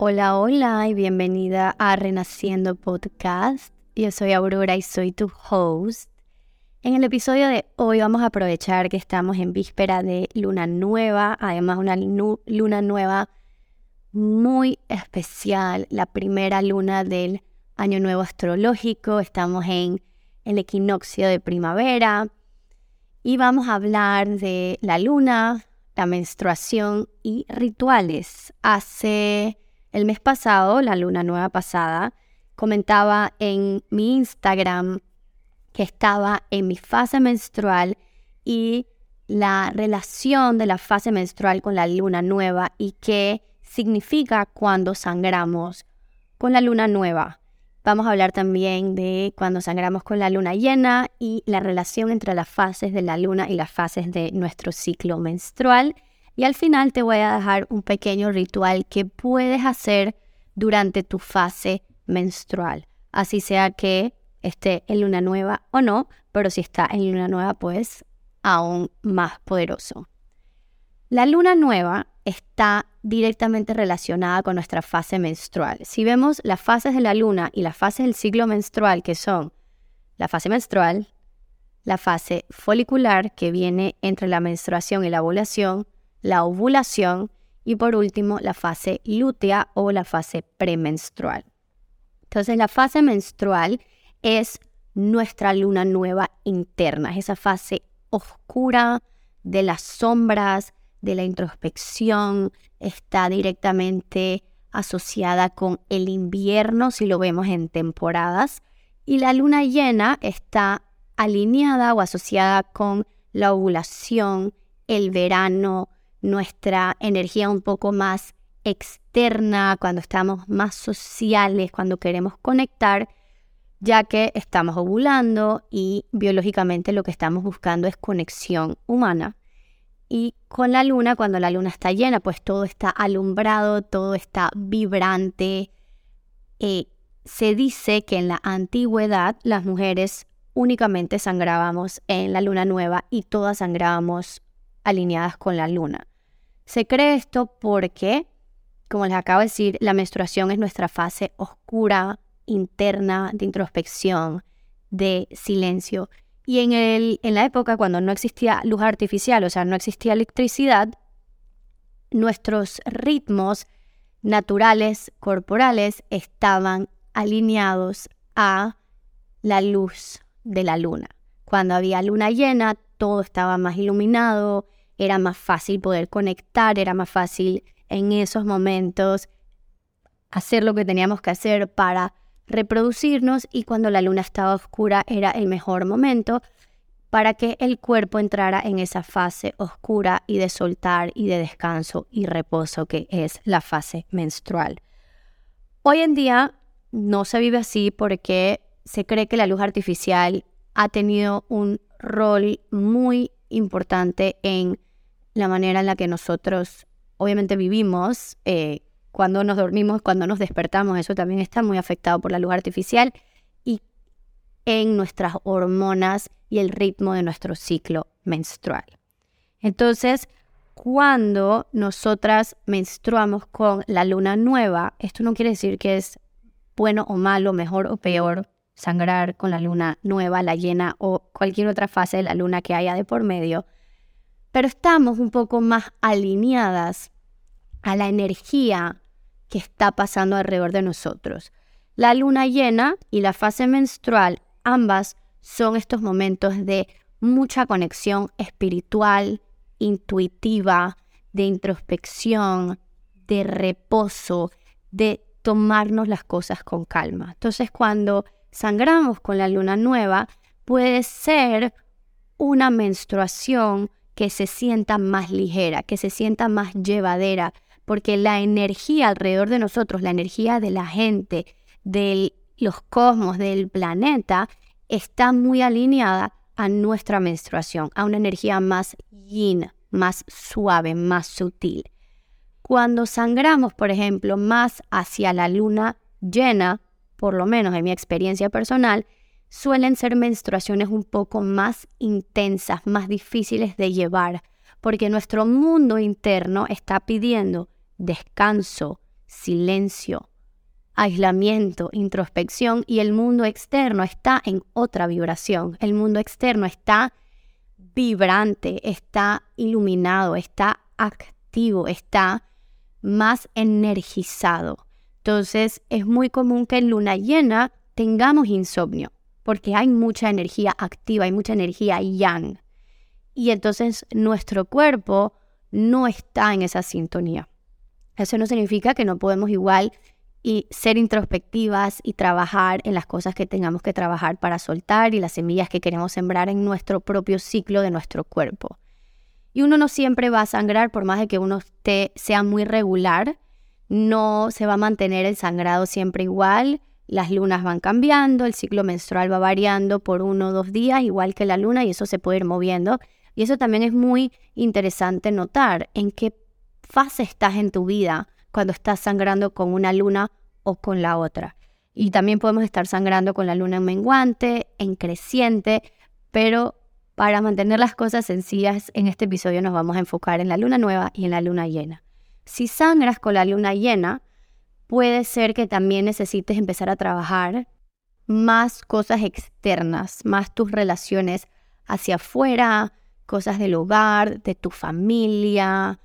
Hola, hola y bienvenida a Renaciendo Podcast. Yo soy Aurora y soy tu host. En el episodio de hoy vamos a aprovechar que estamos en víspera de luna nueva, además una luna nueva muy especial, la primera luna del año nuevo astrológico. Estamos en el equinoccio de primavera y vamos a hablar de la luna, la menstruación y rituales. Hace el mes pasado, la luna nueva pasada, comentaba en mi Instagram que estaba en mi fase menstrual y la relación de la fase menstrual con la luna nueva y qué significa cuando sangramos con la luna nueva. Vamos a hablar también de cuando sangramos con la luna llena y la relación entre las fases de la luna y las fases de nuestro ciclo menstrual. Y al final te voy a dejar un pequeño ritual que puedes hacer durante tu fase menstrual. Así sea que esté en luna nueva o no, pero si está en luna nueva, pues aún más poderoso. La luna nueva está directamente relacionada con nuestra fase menstrual. Si vemos las fases de la luna y las fases del ciclo menstrual, que son la fase menstrual, la fase folicular, que viene entre la menstruación y la ovulación, la ovulación y por último la fase lútea o la fase premenstrual. Entonces la fase menstrual es nuestra luna nueva interna, es esa fase oscura de las sombras, de la introspección, está directamente asociada con el invierno si lo vemos en temporadas y la luna llena está alineada o asociada con la ovulación, el verano, nuestra energía un poco más externa, cuando estamos más sociales, cuando queremos conectar, ya que estamos ovulando y biológicamente lo que estamos buscando es conexión humana. Y con la luna, cuando la luna está llena, pues todo está alumbrado, todo está vibrante. Eh, se dice que en la antigüedad las mujeres únicamente sangrábamos en la luna nueva y todas sangrábamos alineadas con la luna. Se cree esto porque, como les acabo de decir, la menstruación es nuestra fase oscura, interna, de introspección, de silencio. Y en, el, en la época cuando no existía luz artificial, o sea, no existía electricidad, nuestros ritmos naturales corporales estaban alineados a la luz de la luna. Cuando había luna llena, todo estaba más iluminado, era más fácil poder conectar, era más fácil en esos momentos hacer lo que teníamos que hacer para reproducirnos y cuando la luna estaba oscura era el mejor momento para que el cuerpo entrara en esa fase oscura y de soltar y de descanso y reposo que es la fase menstrual. Hoy en día no se vive así porque se cree que la luz artificial ha tenido un rol muy importante en la manera en la que nosotros obviamente vivimos, eh, cuando nos dormimos, cuando nos despertamos, eso también está muy afectado por la luz artificial y en nuestras hormonas y el ritmo de nuestro ciclo menstrual. Entonces, cuando nosotras menstruamos con la luna nueva, esto no quiere decir que es bueno o malo, mejor o peor sangrar con la luna nueva, la llena o cualquier otra fase de la luna que haya de por medio, pero estamos un poco más alineadas a la energía que está pasando alrededor de nosotros. La luna llena y la fase menstrual, ambas son estos momentos de mucha conexión espiritual, intuitiva, de introspección, de reposo, de tomarnos las cosas con calma. Entonces cuando sangramos con la luna nueva, puede ser una menstruación que se sienta más ligera, que se sienta más llevadera, porque la energía alrededor de nosotros, la energía de la gente, de los cosmos, del planeta, está muy alineada a nuestra menstruación, a una energía más yin, más suave, más sutil. Cuando sangramos, por ejemplo, más hacia la luna llena, por lo menos en mi experiencia personal, suelen ser menstruaciones un poco más intensas, más difíciles de llevar, porque nuestro mundo interno está pidiendo descanso, silencio, aislamiento, introspección y el mundo externo está en otra vibración. El mundo externo está vibrante, está iluminado, está activo, está más energizado. Entonces es muy común que en luna llena tengamos insomnio porque hay mucha energía activa, hay mucha energía yang. Y entonces nuestro cuerpo no está en esa sintonía. Eso no significa que no podemos igual y ser introspectivas y trabajar en las cosas que tengamos que trabajar para soltar y las semillas que queremos sembrar en nuestro propio ciclo de nuestro cuerpo. Y uno no siempre va a sangrar por más de que uno esté, sea muy regular, no se va a mantener el sangrado siempre igual las lunas van cambiando, el ciclo menstrual va variando por uno o dos días, igual que la luna, y eso se puede ir moviendo. Y eso también es muy interesante notar en qué fase estás en tu vida cuando estás sangrando con una luna o con la otra. Y también podemos estar sangrando con la luna en menguante, en creciente, pero para mantener las cosas sencillas, en este episodio nos vamos a enfocar en la luna nueva y en la luna llena. Si sangras con la luna llena, puede ser que también necesites empezar a trabajar más cosas externas, más tus relaciones hacia afuera, cosas del hogar, de tu familia.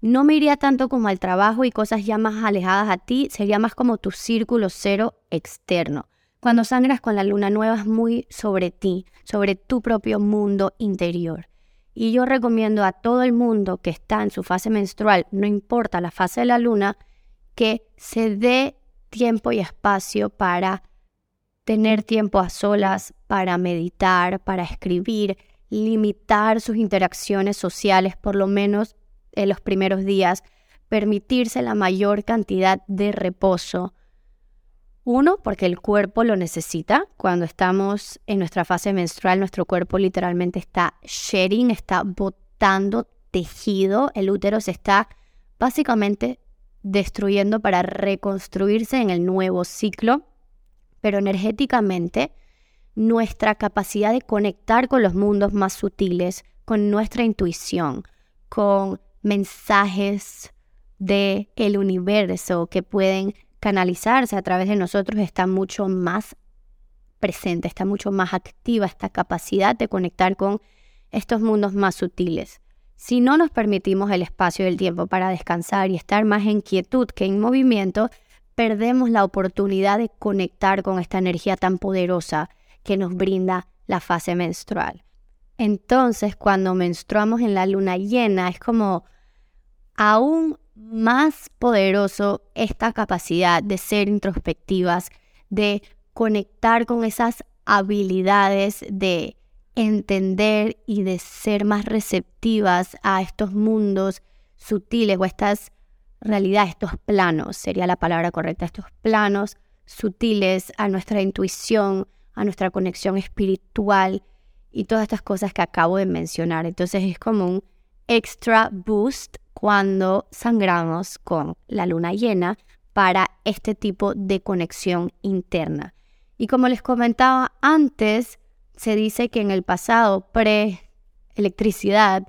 No me iría tanto como al trabajo y cosas ya más alejadas a ti, sería más como tu círculo cero externo. Cuando sangras con la luna nueva es muy sobre ti, sobre tu propio mundo interior. Y yo recomiendo a todo el mundo que está en su fase menstrual, no importa la fase de la luna, que se dé tiempo y espacio para tener tiempo a solas, para meditar, para escribir, limitar sus interacciones sociales por lo menos en los primeros días, permitirse la mayor cantidad de reposo. Uno, porque el cuerpo lo necesita. Cuando estamos en nuestra fase menstrual, nuestro cuerpo literalmente está shedding, está botando tejido, el útero se está básicamente destruyendo para reconstruirse en el nuevo ciclo, pero energéticamente nuestra capacidad de conectar con los mundos más sutiles, con nuestra intuición, con mensajes de el universo que pueden canalizarse a través de nosotros está mucho más presente, está mucho más activa esta capacidad de conectar con estos mundos más sutiles. Si no nos permitimos el espacio y el tiempo para descansar y estar más en quietud que en movimiento, perdemos la oportunidad de conectar con esta energía tan poderosa que nos brinda la fase menstrual. Entonces, cuando menstruamos en la luna llena, es como aún más poderoso esta capacidad de ser introspectivas, de conectar con esas habilidades de entender y de ser más receptivas a estos mundos sutiles o estas realidades, estos planos, sería la palabra correcta, estos planos sutiles a nuestra intuición, a nuestra conexión espiritual y todas estas cosas que acabo de mencionar. Entonces es como un extra boost cuando sangramos con la luna llena para este tipo de conexión interna. Y como les comentaba antes, se dice que en el pasado, pre-electricidad,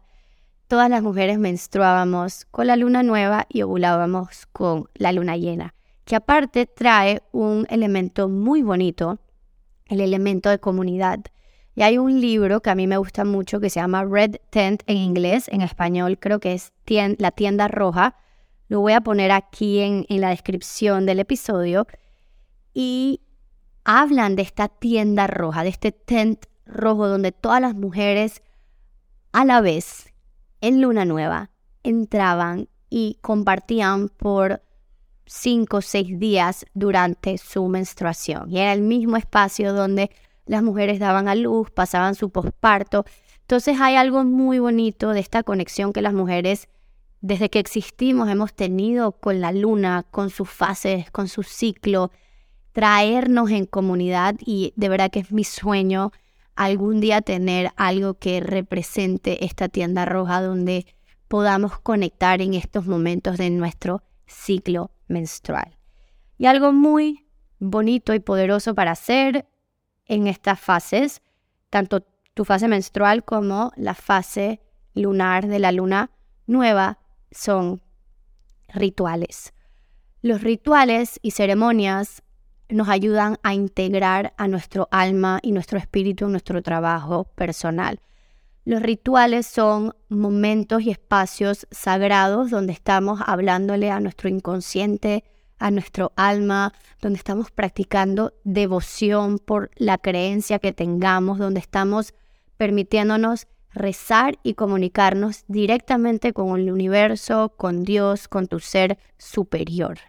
todas las mujeres menstruábamos con la luna nueva y ovulábamos con la luna llena, que aparte trae un elemento muy bonito, el elemento de comunidad. Y hay un libro que a mí me gusta mucho que se llama Red Tent en inglés, en español creo que es La tienda roja. Lo voy a poner aquí en, la descripción del episodio. Y hablan de esta tienda roja, de este tent rojo donde todas las mujeres a la vez en luna nueva entraban y compartían por cinco o seis días durante su menstruación. Y era el mismo espacio donde las mujeres daban a luz, pasaban su posparto. Entonces hay algo muy bonito de esta conexión que las mujeres desde que existimos hemos tenido con la luna, con sus fases, con su ciclo, traernos en comunidad y de verdad que es mi sueño algún día tener algo que represente esta tienda roja donde podamos conectar en estos momentos de nuestro ciclo menstrual. Y algo muy bonito y poderoso para hacer en estas fases, tanto tu fase menstrual como la fase lunar de la luna nueva, son rituales. Los rituales y ceremonias nos ayudan a integrar a nuestro alma y nuestro espíritu en nuestro trabajo personal. Los rituales son momentos y espacios sagrados donde estamos hablándole a nuestro inconsciente, a nuestro alma, donde estamos practicando devoción por la creencia que tengamos, donde estamos permitiéndonos rezar y comunicarnos directamente con el universo, con Dios, con tu ser superior.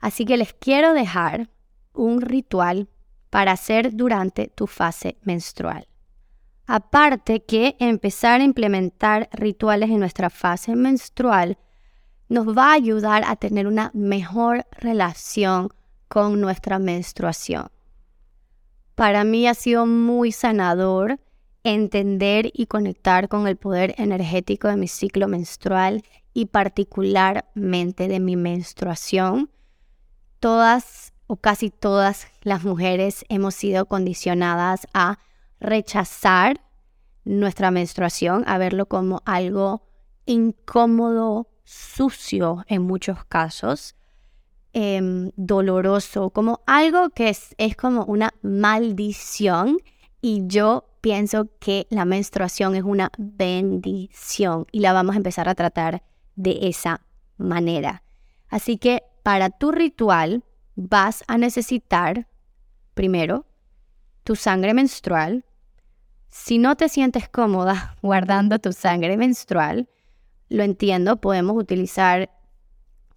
Así que les quiero dejar un ritual para hacer durante tu fase menstrual. Aparte que empezar a implementar rituales en nuestra fase menstrual nos va a ayudar a tener una mejor relación con nuestra menstruación. Para mí ha sido muy sanador entender y conectar con el poder energético de mi ciclo menstrual y particularmente de mi menstruación. Todas o casi todas las mujeres hemos sido condicionadas a rechazar nuestra menstruación, a verlo como algo incómodo, sucio en muchos casos, em, doloroso, como algo que es, es como una maldición y yo pienso que la menstruación es una bendición y la vamos a empezar a tratar de esa manera. Así que para tu ritual vas a necesitar primero tu sangre menstrual, si no te sientes cómoda guardando tu sangre menstrual, lo entiendo, podemos utilizar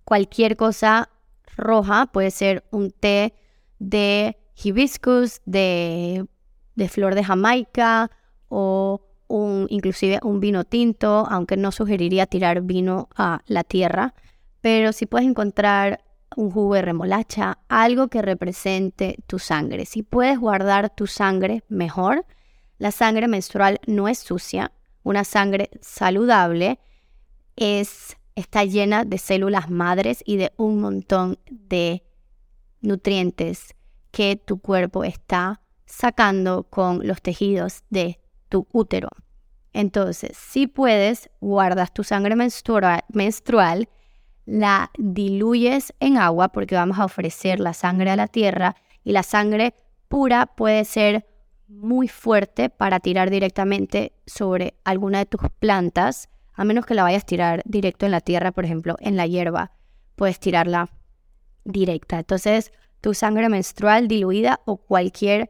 cualquier cosa roja, puede ser un té de hibiscus, de, flor de Jamaica o inclusive un vino tinto, aunque no sugeriría tirar vino a la tierra, pero si puedes encontrar un jugo de remolacha, algo que represente tu sangre. Si puedes guardar tu sangre, mejor. La sangre menstrual no es sucia, una sangre saludable es, está llena de células madres y de un montón de nutrientes que tu cuerpo está sacando con los tejidos de tu útero. Entonces, si puedes, guardas tu sangre menstrual, menstrual, la diluyes en agua porque vamos a ofrecer la sangre a la tierra y la sangre pura puede ser muy fuerte para tirar directamente sobre alguna de tus plantas, a menos que la vayas a tirar directo en la tierra, por ejemplo, en la hierba, puedes tirarla directa. Entonces, tu sangre menstrual diluida o cualquier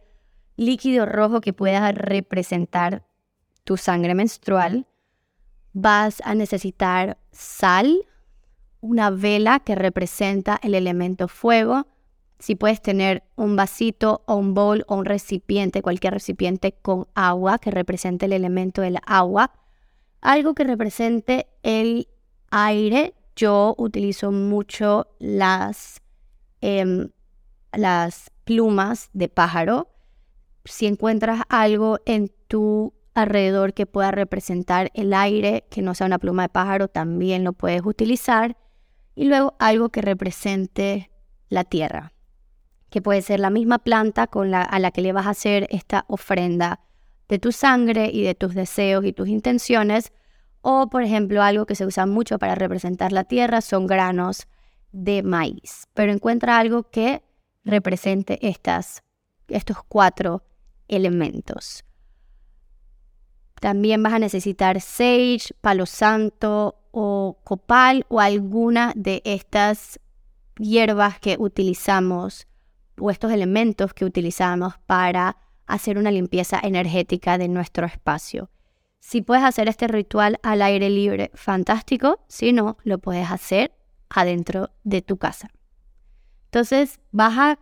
líquido rojo que pueda representar tu sangre menstrual, vas a necesitar sal, una vela que representa el elemento fuego, si puedes tener un vasito o un bowl o un recipiente, cualquier recipiente con agua que represente el elemento del agua, algo que represente el aire. Yo utilizo mucho las, em, las plumas de pájaro. Si encuentras algo en tu alrededor que pueda representar el aire, que no sea una pluma de pájaro, también lo puedes utilizar. Y luego algo que represente la tierra que puede ser la misma planta con la, a la que le vas a hacer esta ofrenda de tu sangre y de tus deseos y tus intenciones. O, por ejemplo, algo que se usa mucho para representar la tierra son granos de maíz. Pero encuentra algo que represente estas, estos cuatro elementos. También vas a necesitar sage, palo santo o copal o alguna de estas hierbas que utilizamos o estos elementos que utilizamos para hacer una limpieza energética de nuestro espacio. Si puedes hacer este ritual al aire libre, fantástico. Si no, lo puedes hacer adentro de tu casa. Entonces, vas a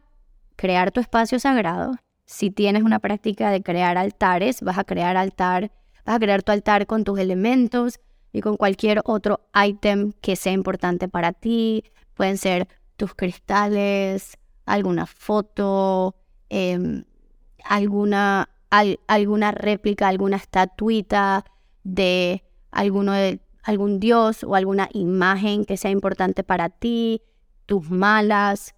crear tu espacio sagrado. Si tienes una práctica de crear altares, vas a crear altar, vas a crear tu altar con tus elementos y con cualquier otro ítem que sea importante para ti. Pueden ser tus cristales, alguna foto, em, alguna, alguna réplica, alguna estatuita de, alguno de algún dios o alguna imagen que sea importante para ti, tus malas,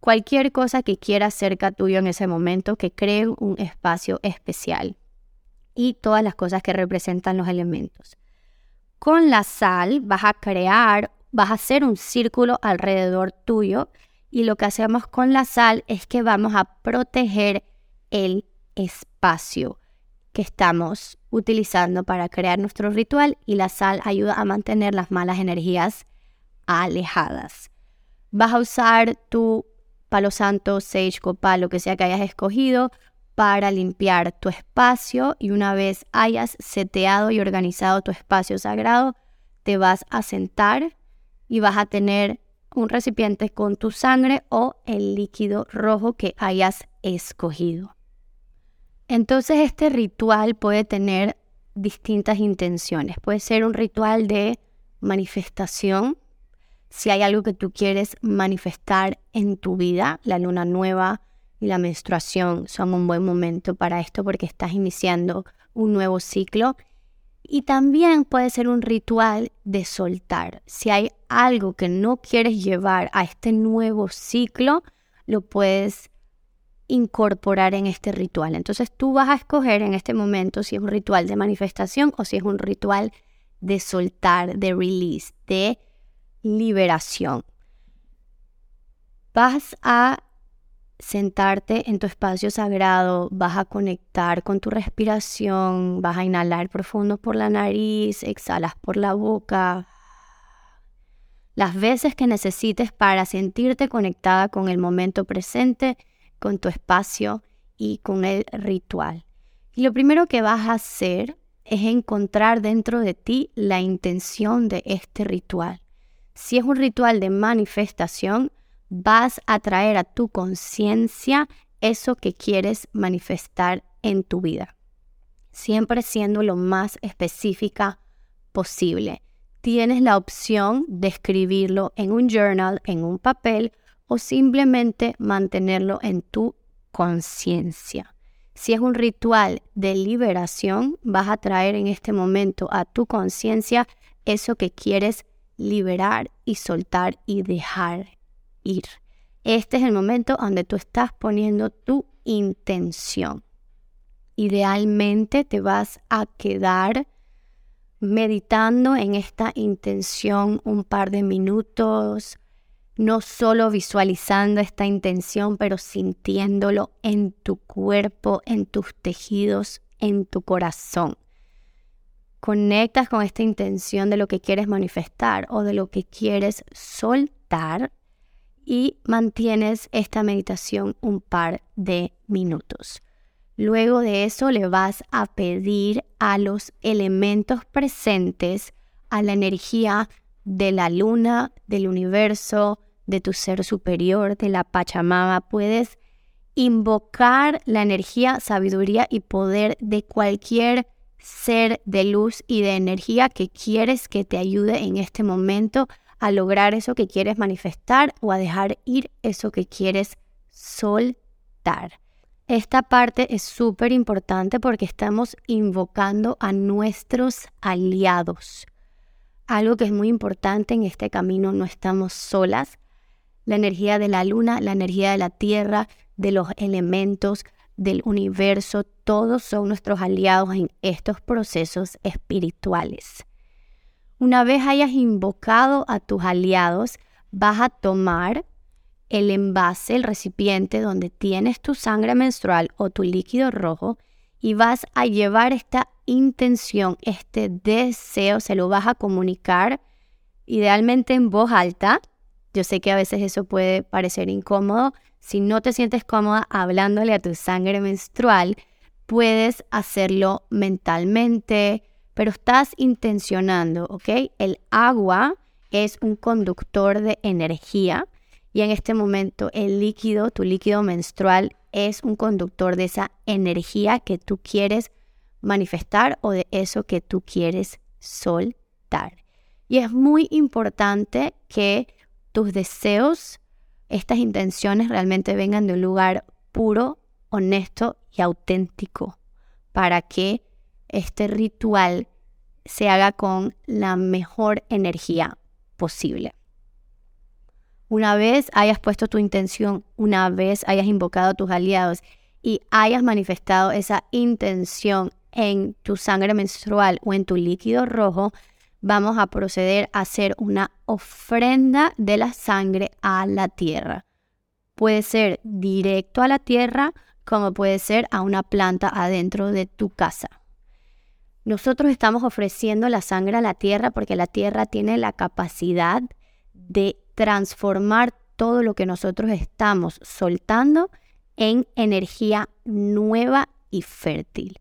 cualquier cosa que quieras cerca tuyo en ese momento que creen un espacio especial y todas las cosas que representan los elementos. Con la sal vas a crear vas a hacer un círculo alrededor tuyo y lo que hacemos con la sal es que vamos a proteger el espacio que estamos utilizando para crear nuestro ritual y la sal ayuda a mantener las malas energías alejadas. Vas a usar tu palo santo, sage, copal, lo que sea que hayas escogido para limpiar tu espacio y una vez hayas seteado y organizado tu espacio sagrado, te vas a sentar y vas a tener un recipiente con tu sangre o el líquido rojo que hayas escogido. Entonces este ritual puede tener distintas intenciones. Puede ser un ritual de manifestación. Si hay algo que tú quieres manifestar en tu vida, la luna nueva la menstruación son un buen momento para esto porque estás iniciando un nuevo ciclo. Y también puede ser un ritual de soltar. Si hay algo que no quieres llevar a este nuevo ciclo, lo puedes incorporar en este ritual. Entonces tú vas a escoger en este momento si es un ritual de manifestación o si es un ritual de soltar, de release, de liberación. Vas a sentarte en tu espacio sagrado, vas a conectar con tu respiración, vas a inhalar profundo por la nariz, exhalas por la boca. Las veces que necesites para sentirte conectada con el momento presente con tu espacio y con el ritual. Y lo primero que vas a hacer es encontrar dentro de ti la intención de este ritual. Si es un ritual de manifestación, vas a traer a tu conciencia eso que quieres manifestar en tu vida, siempre siendo lo más específica posible. Tienes la opción de escribirlo en un journal, en un papel o simplemente mantenerlo en tu conciencia. Si es un ritual de liberación, vas a traer en este momento a tu conciencia eso que quieres liberar y soltar y dejar ir. Este es el momento donde tú estás poniendo tu intención. Idealmente te vas a quedar meditando en esta intención un par de minutos, no solo visualizando esta intención, pero sintiéndolo en tu cuerpo, en tus tejidos, en tu corazón. Conectas con esta intención de lo que quieres manifestar o de lo que quieres soltar y mantienes esta meditación un par de minutos. Luego de eso le vas a pedir a los elementos presentes, a la energía de la luna, del universo, de tu ser superior, de la Pachamama. Puedes invocar la energía, sabiduría y poder de cualquier ser de luz y de energía que quieres que te ayude en este momento a lograr eso que quieres manifestar o a dejar ir eso que quieres soltar. Esta parte es súper importante porque estamos invocando a nuestros aliados. Algo que es muy importante en este camino, no estamos solas. La energía de la luna, la energía de la tierra, de los elementos, del universo, todos son nuestros aliados en estos procesos espirituales. Una vez hayas invocado a tus aliados, vas a tomar el envase, el recipiente donde tienes tu sangre menstrual o tu líquido rojo y vas a llevar esta intención, este deseo, se lo vas a comunicar idealmente en voz alta. Yo sé que a veces eso puede parecer incómodo. Si no te sientes cómoda hablándole a tu sangre menstrual, puedes hacerlo mentalmente, pero estás intencionando, ¿ok? El agua es un conductor de energía y en este momento el líquido, tu líquido menstrual, es un conductor de esa energía que tú quieres manifestar o de eso que tú quieres soltar. Y es muy importante que tus deseos, estas intenciones realmente vengan de un lugar puro, honesto y auténtico para que este ritual se haga con la mejor energía posible. Una vez hayas puesto tu intención, una vez hayas invocado a tus aliados y hayas manifestado esa intención en tu sangre menstrual o en tu líquido rojo, vamos a proceder a hacer una ofrenda de la sangre a la tierra. Puede ser directo a la tierra como puede ser a una planta adentro de tu casa. Nosotros estamos ofreciendo la sangre a la tierra porque la tierra tiene la capacidad de transformar todo lo que nosotros estamos soltando en energía nueva y fértil.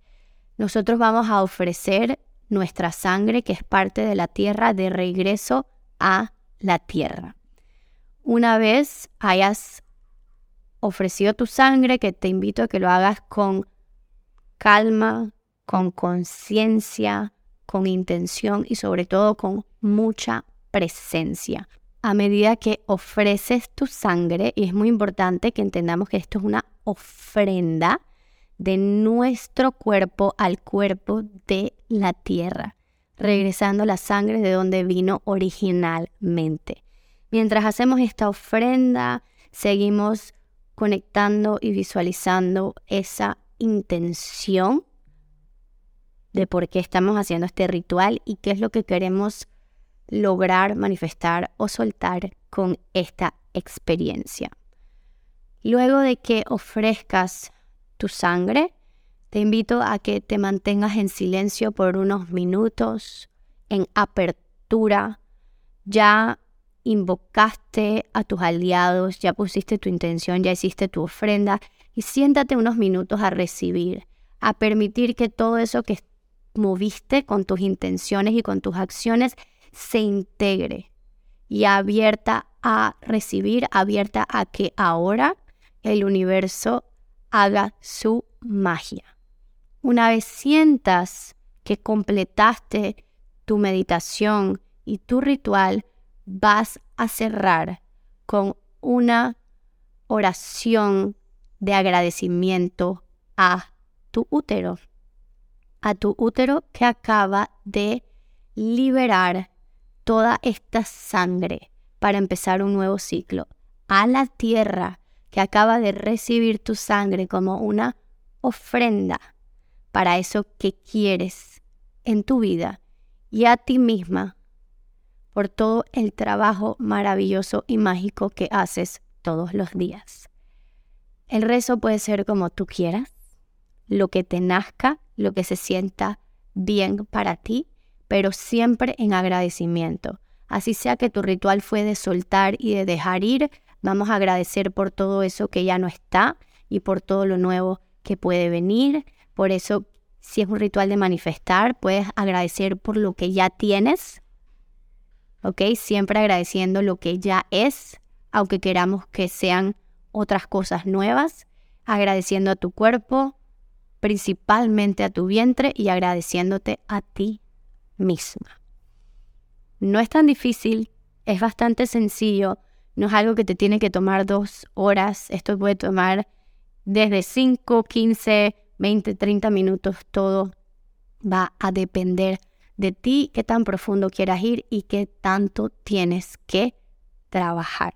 Nosotros vamos a ofrecer nuestra sangre, que es parte de la tierra, de regreso a la tierra. Una vez hayas ofrecido tu sangre, que te invito a que lo hagas con calma, con conciencia, con intención y sobre todo con mucha presencia. A medida que ofreces tu sangre, y es muy importante que entendamos que esto es una ofrenda de nuestro cuerpo al cuerpo de la tierra, regresando la sangre de donde vino originalmente. Mientras hacemos esta ofrenda, seguimos conectando y visualizando esa intención de por qué estamos haciendo este ritual y qué es lo que queremos lograr, manifestar o soltar con esta experiencia. Luego de que ofrezcas tu sangre, te invito a que te mantengas en silencio por unos minutos, en apertura. Ya invocaste a tus aliados, ya pusiste tu intención, ya hiciste tu ofrenda y siéntate unos minutos a recibir, a permitir que todo eso que moviste con tus intenciones y con tus acciones se integre y abierta a recibir, abierta a que ahora el universo haga su magia. Una vez sientas que completaste tu meditación y tu ritual, vas a cerrar con una oración de agradecimiento a tu útero, a tu útero que acaba de liberar toda esta sangre para empezar un nuevo ciclo, a la tierra que acaba de recibir tu sangre como una ofrenda para eso que quieres en tu vida y a ti misma por todo el trabajo maravilloso y mágico que haces todos los días. El rezo puede ser como tú quieras, lo que te nazca, lo que se sienta bien para ti, pero siempre en agradecimiento. Así sea que tu ritual fue de soltar y de dejar ir, vamos a agradecer por todo eso que ya no está y por todo lo nuevo que puede venir. Por eso, si es un ritual de manifestar, puedes agradecer por lo que ya tienes, ¿ok? Siempre agradeciendo lo que ya es, aunque queramos que sean otras cosas nuevas, agradeciendo a tu cuerpo, principalmente a tu vientre y agradeciéndote a ti misma. No es tan difícil, es bastante sencillo, no es algo que te tiene que tomar dos horas, esto puede tomar desde 5, 15, 20, 30 minutos, todo va a depender de ti, qué tan profundo quieras ir y qué tanto tienes que trabajar.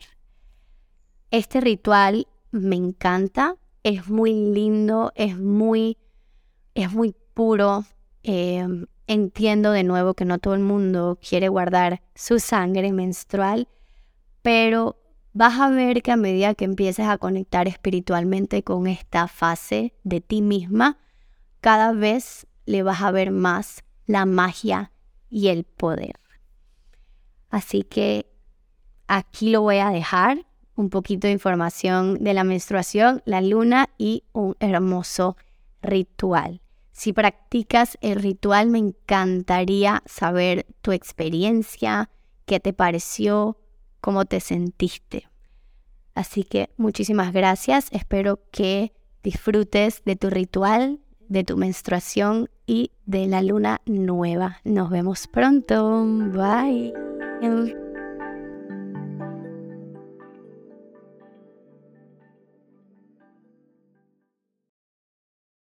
Este ritual me encanta, es muy lindo, es muy, es muy puro. Em, entiendo de nuevo que no todo el mundo quiere guardar su sangre menstrual, pero vas a ver que a medida que empieces a conectar espiritualmente con esta fase de ti misma, cada vez le vas a ver más la magia y el poder. Así que aquí lo voy a dejar, un poquito de información de la menstruación, la luna y un hermoso ritual. Si practicas el ritual, me encantaría saber tu experiencia, qué te pareció, cómo te sentiste. Así que muchísimas gracias, espero que disfrutes de tu ritual, de tu menstruación y de la luna nueva. Nos vemos pronto. Bye.